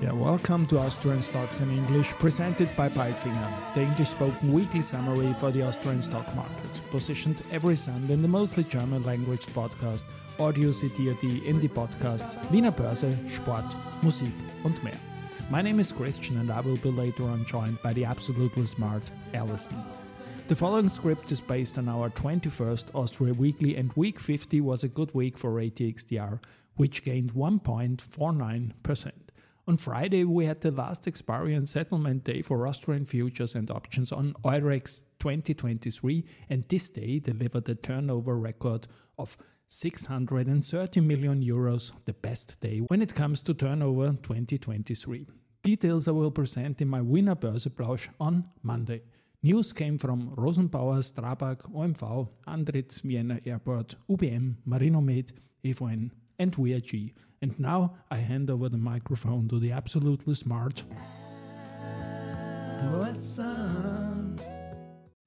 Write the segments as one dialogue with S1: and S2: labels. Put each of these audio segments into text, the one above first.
S1: Yeah, welcome to Austrian Stocks in English, presented by Palfinger, the English spoken weekly summary for the Austrian stock market, positioned every Sunday in the mostly German language podcast Audio CD Indie Podcasts Wiener Börse, Sport, Musik und mehr. My name is Christian and I will be later on joined by the absolutely smart Alison. The following script is based on our 21st Austria Weekly and week 50 was a good week for ATX TR, which gained 1.49%. On Friday, we had the last expiry and settlement day for Austrian futures and options on Eurex 2023, and this day delivered a turnover record of 630 million euros, the best day when it comes to turnover 2023. Details I will present in my Wiener Börseplausch on Monday. News came from Rosenbauer, Strabag, OMV, Andritz, Vienna Airport, UBM, Marinomed, EVN, and WERG. And now I hand over the microphone to the absolutely smart.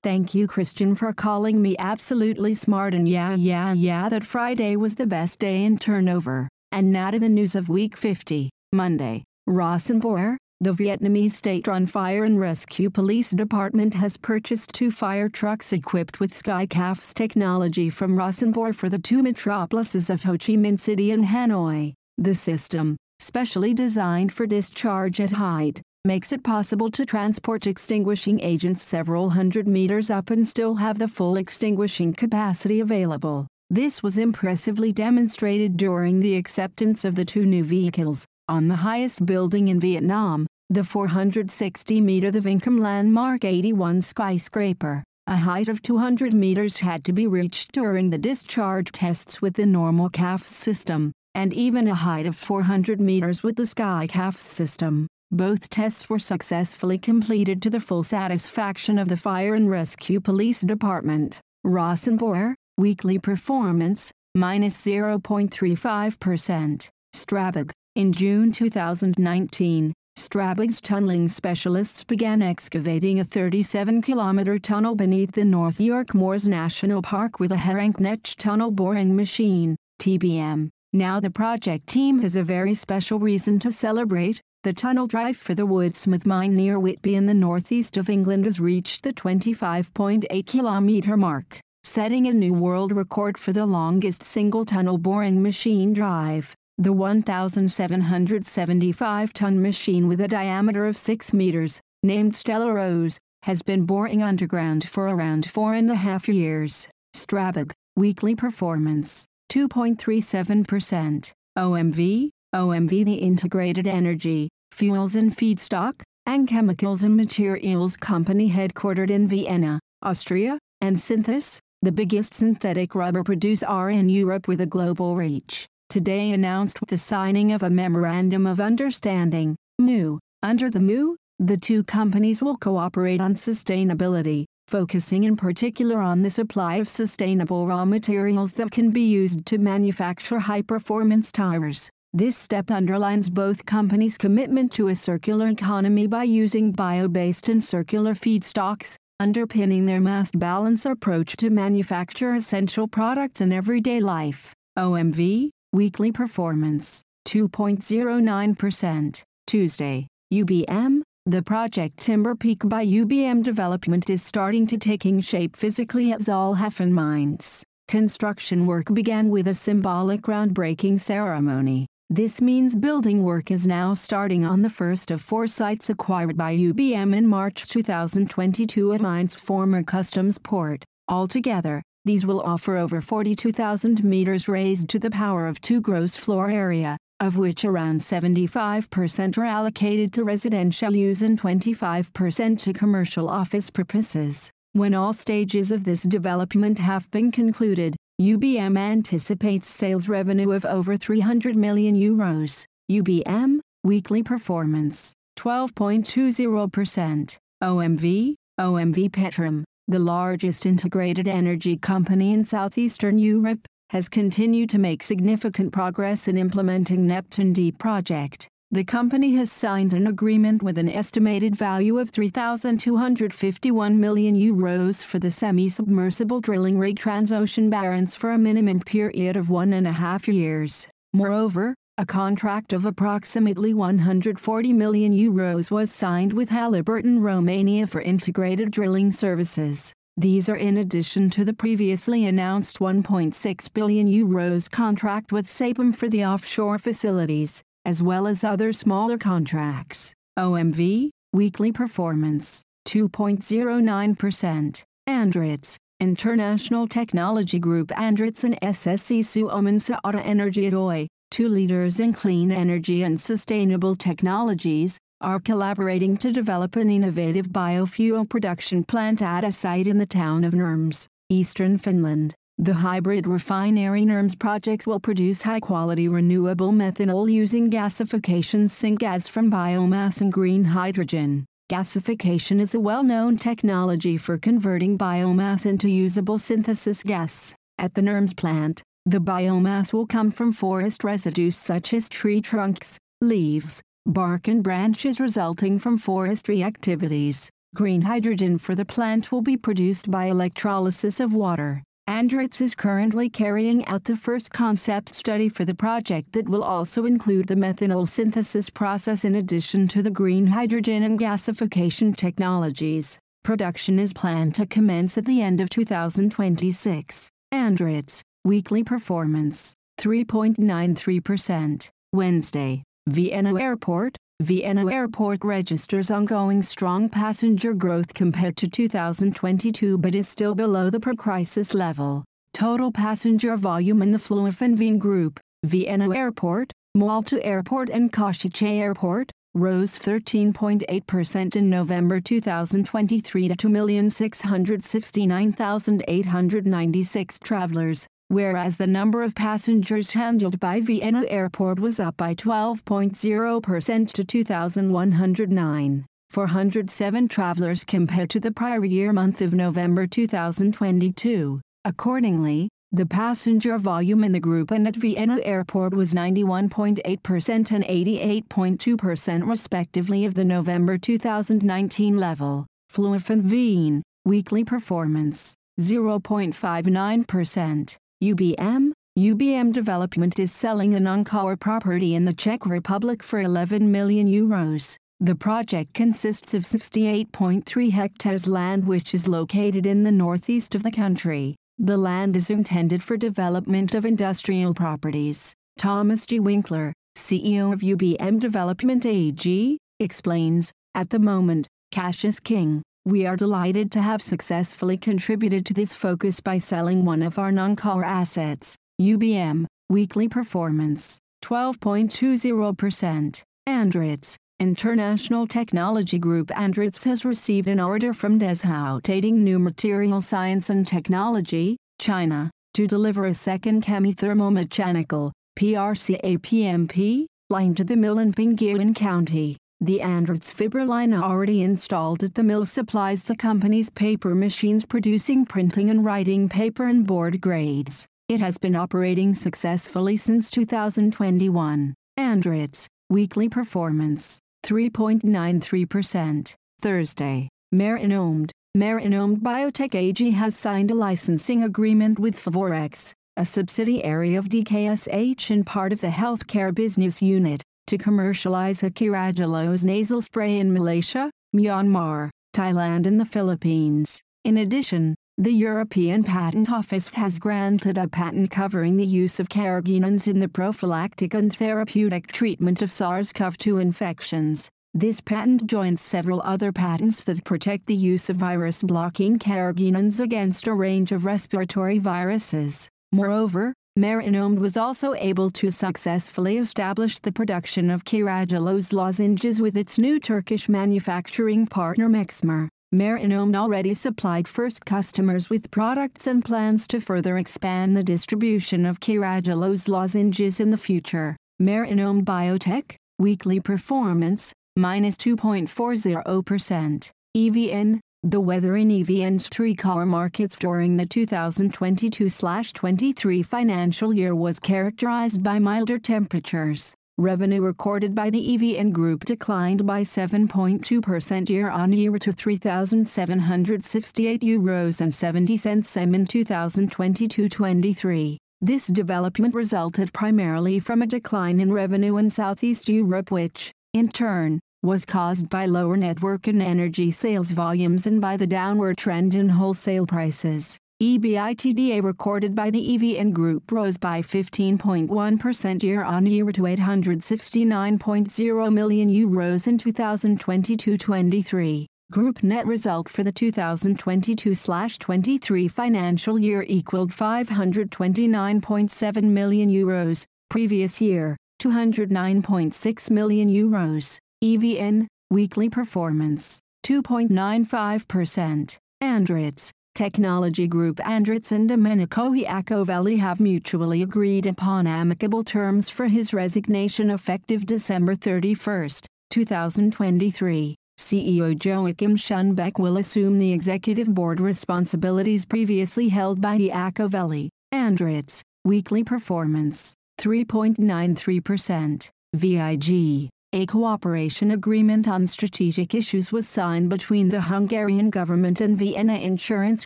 S2: Thank you, Christian, for calling me absolutely smart. And yeah, yeah, yeah, that Friday was the best day in turnover. And now to the news of week 50, Monday. Rosenbauer, the Vietnamese state run fire and rescue police department has purchased two fire trucks equipped with SkyCAF's technology from Rosenbauer for the two metropolises of Ho Chi Minh City and Hanoi. The system, specially designed for discharge at height, makes it possible to transport extinguishing agents several hundred meters up and still have the full extinguishing capacity available. This was impressively demonstrated during the acceptance of the two new vehicles on the highest building in Vietnam, the 460 meter The Vincom Landmark 81 skyscraper. A height of 200 meters had to be reached during the discharge tests with the normal CAF system, and even a height of 400 meters with the SkyCAF system. Both tests were successfully completed to the full satisfaction of the Fire and Rescue Police Department. Rosenbauer, weekly performance, minus 0.35%. Strabag, in June 2019, Strabag's tunneling specialists began excavating a 37 kilometer tunnel beneath the North York Moors National Park with a Herrenknecht tunnel boring machine, TBM. Now the project team has a very special reason to celebrate. The tunnel drive for the Woodsmith mine near Whitby in the northeast of England has reached the 25.8 kilometer mark, setting a new world record for the longest single tunnel boring machine drive. The 1,775-ton machine with a diameter of 6 meters, named Stella Rose, has been boring underground for around four and a half years. Strabag, weekly performance, 2.37%. OMV, OMV the Integrated Energy, Fuels and Feedstock, and Chemicals and Materials Company headquartered in Vienna, Austria, and Synthos, the biggest synthetic rubber producer in Europe with a global reach today announced the signing of a Memorandum of Understanding, MOU. Under the MOU, the two companies will cooperate on sustainability, focusing in particular on the supply of sustainable raw materials that can be used to manufacture high-performance tires. This step underlines both companies' commitment to a circular economy by using bio-based and circular feedstocks, underpinning their mass balance approach to manufacture essential products in everyday life. OMV, Weekly performance 2.09%. Tuesday, UBM, the project Timber Peak by UBM Development is starting to taking shape physically at Zollhafen Mainz. Construction work began with a symbolic groundbreaking ceremony. This means building work is now starting on the first of four sites acquired by UBM in March 2022 at Mainz former customs port. Altogether, these will offer over 42,000 meters raised to the power of 2 gross floor area, of which around 75% are allocated to residential use and 25% to commercial office purposes. When all stages of this development have been concluded, UBM anticipates sales revenue of over 300 million euros. UBM, weekly performance, 12.20%. OMV, OMV Petrom, the largest integrated energy company in southeastern Europe, has continued to make significant progress in implementing Neptune Deep project. The company has signed an agreement with an estimated value of 3,251 million euros for the semi-submersible drilling rig Transocean Barents for a minimum period of one and a half years. Moreover, a contract of approximately 140 million euros was signed with Halliburton Romania for integrated drilling services. These are in addition to the previously announced 1.6 billion euros contract with Saipem for the offshore facilities, as well as other smaller contracts. OMV, weekly performance, 2.09%. Andritz, International Technology Group Andritz and SSC Suomen Saada Energy Oy, two leaders in clean energy and sustainable technologies, are collaborating to develop an innovative biofuel production plant at a site in the town of Nurmes, eastern Finland. The hybrid refinery Nurmes projects will produce high-quality renewable methanol using gasification syngas from biomass and green hydrogen. Gasification is a well-known technology for converting biomass into usable synthesis gas. At the Nurmes plant, the biomass will come from forest residues such as tree trunks, leaves, bark and branches resulting from forestry activities. Green hydrogen for the plant will be produced by electrolysis of water. Andritz is currently carrying out the first concept study for the project that will also include the methanol synthesis process in addition to the green hydrogen and gasification technologies. Production is planned to commence at the end of 2026. Andritz, weekly performance, 3.93%. Wednesday, Vienna Airport, Vienna Airport registers ongoing strong passenger growth compared to 2022 but is still below the pre-crisis level. Total passenger volume in the Flughafen Wien Group, Vienna Airport, Malta Airport and Košice Airport, rose 13.8% in November 2023 to 2,669,896 travelers, whereas the number of passengers handled by Vienna Airport was up by 12.0% to 2,109. 407 travelers compared to the prior year month of November 2022. Accordingly, the passenger volume in the group and at Vienna Airport was 91.8% and 88.2% respectively of the November 2019 level. Flughafen Wien, weekly performance, 0.59%. UBM, UBM Development is selling a non-core property in the Czech Republic for 11 million euros. The project consists of 68.3 hectares land which is located in the northeast of the country. The land is intended for development of industrial properties. Thomas G. Winkler, CEO of UBM Development AG, explains, at the moment, cash is king. We are delighted to have successfully contributed to this focus by selling one of our non-core assets, UBM, weekly performance, 12.20%. Andritz, International Technology Group Andritz has received an order from Deshout Tating New Material Science and Technology, China, to deliver a second chemi-thermomechanical, P-RC APMP, line to the mill in Pingyuan County. The Andritz Fibra line already installed at the mill supplies the company's paper machines producing printing and writing paper and board grades. It has been operating successfully since 2021. Andritz, weekly performance, 3.93%. Thursday, Marinomed, Marinomed Biotech AG has signed a licensing agreement with Favorex, a subsidiary of DKSH and part of the healthcare business unit to commercialize Carragelose nasal spray in Malaysia, Myanmar, Thailand and the Philippines. In addition, the European Patent Office has granted a patent covering the use of carrageenans in the prophylactic and therapeutic treatment of SARS-CoV-2 infections. This patent joins several other patents that protect the use of virus-blocking carrageenans against a range of respiratory viruses. Moreover, Marinomed was also able to successfully establish the production of Carragelose lozenges with its new Turkish manufacturing partner Mexmer. Marinomed already supplied first customers with products and plans to further expand the distribution of Carragelose lozenges in the future. Marinomed Biotech, weekly performance, minus 2.40%. EVN, the weather in EVN's three car markets during the 2022-23 financial year was characterized by milder temperatures, Revenue recorded by the EVN Group declined by 7.2% year-on-year to 3,768 euros and 70 cents in 2022-23. This development resulted primarily from a decline in revenue in Southeast Europe which, in turn, was caused by lower network and energy sales volumes and by the downward trend in wholesale prices. EBITDA recorded by the EVN Group rose by 15.1% year-on-year to 869.0 million euros in 2022-23. Group net result for the 2022/23 financial year equaled 529.7 million euros, previous year, 209.6 million euros. EVN, weekly performance, 2.95%. Andritz, Technology Group Andritz and Domenico Iacovelli have mutually agreed upon amicable terms for his resignation effective December 31, 2023. CEO Joachim Schönbeck will assume the executive board responsibilities previously held by Iacovelli. Andritz, weekly performance, 3.93%. VIG, a cooperation agreement on strategic issues was signed between the Hungarian government and Vienna Insurance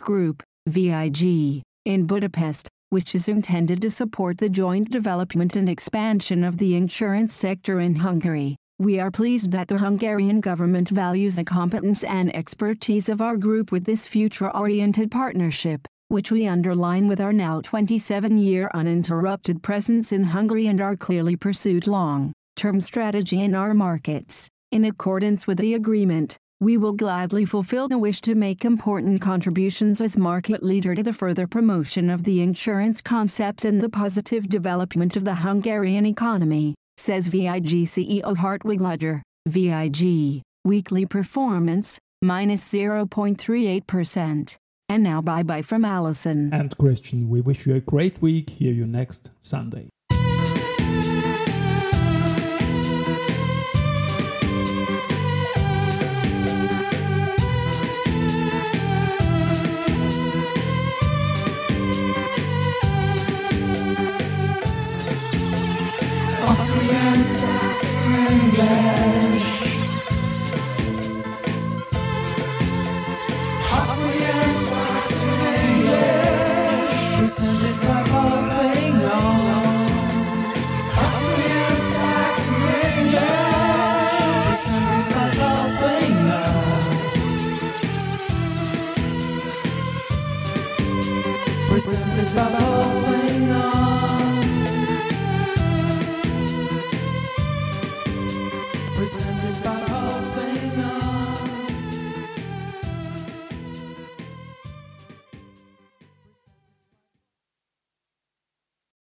S2: Group, VIG, in Budapest, which is intended to support the joint development and expansion of the insurance sector in Hungary. We are pleased that the Hungarian government values the competence and expertise of our group with this future-oriented partnership, which we underline with our now 27-year uninterrupted presence in Hungary and our clearly pursued long term strategy in our markets. In accordance with the agreement, we will gladly fulfill the wish to make important contributions as market leader to the further promotion of the insurance concept and the positive development of the Hungarian economy, says VIG CEO Hartwig Löger. VIG, weekly performance, minus 0.38%. And now bye bye from Alison.
S1: And Christian, we wish you a great week. Hear you next Sunday.
S3: By Wolfing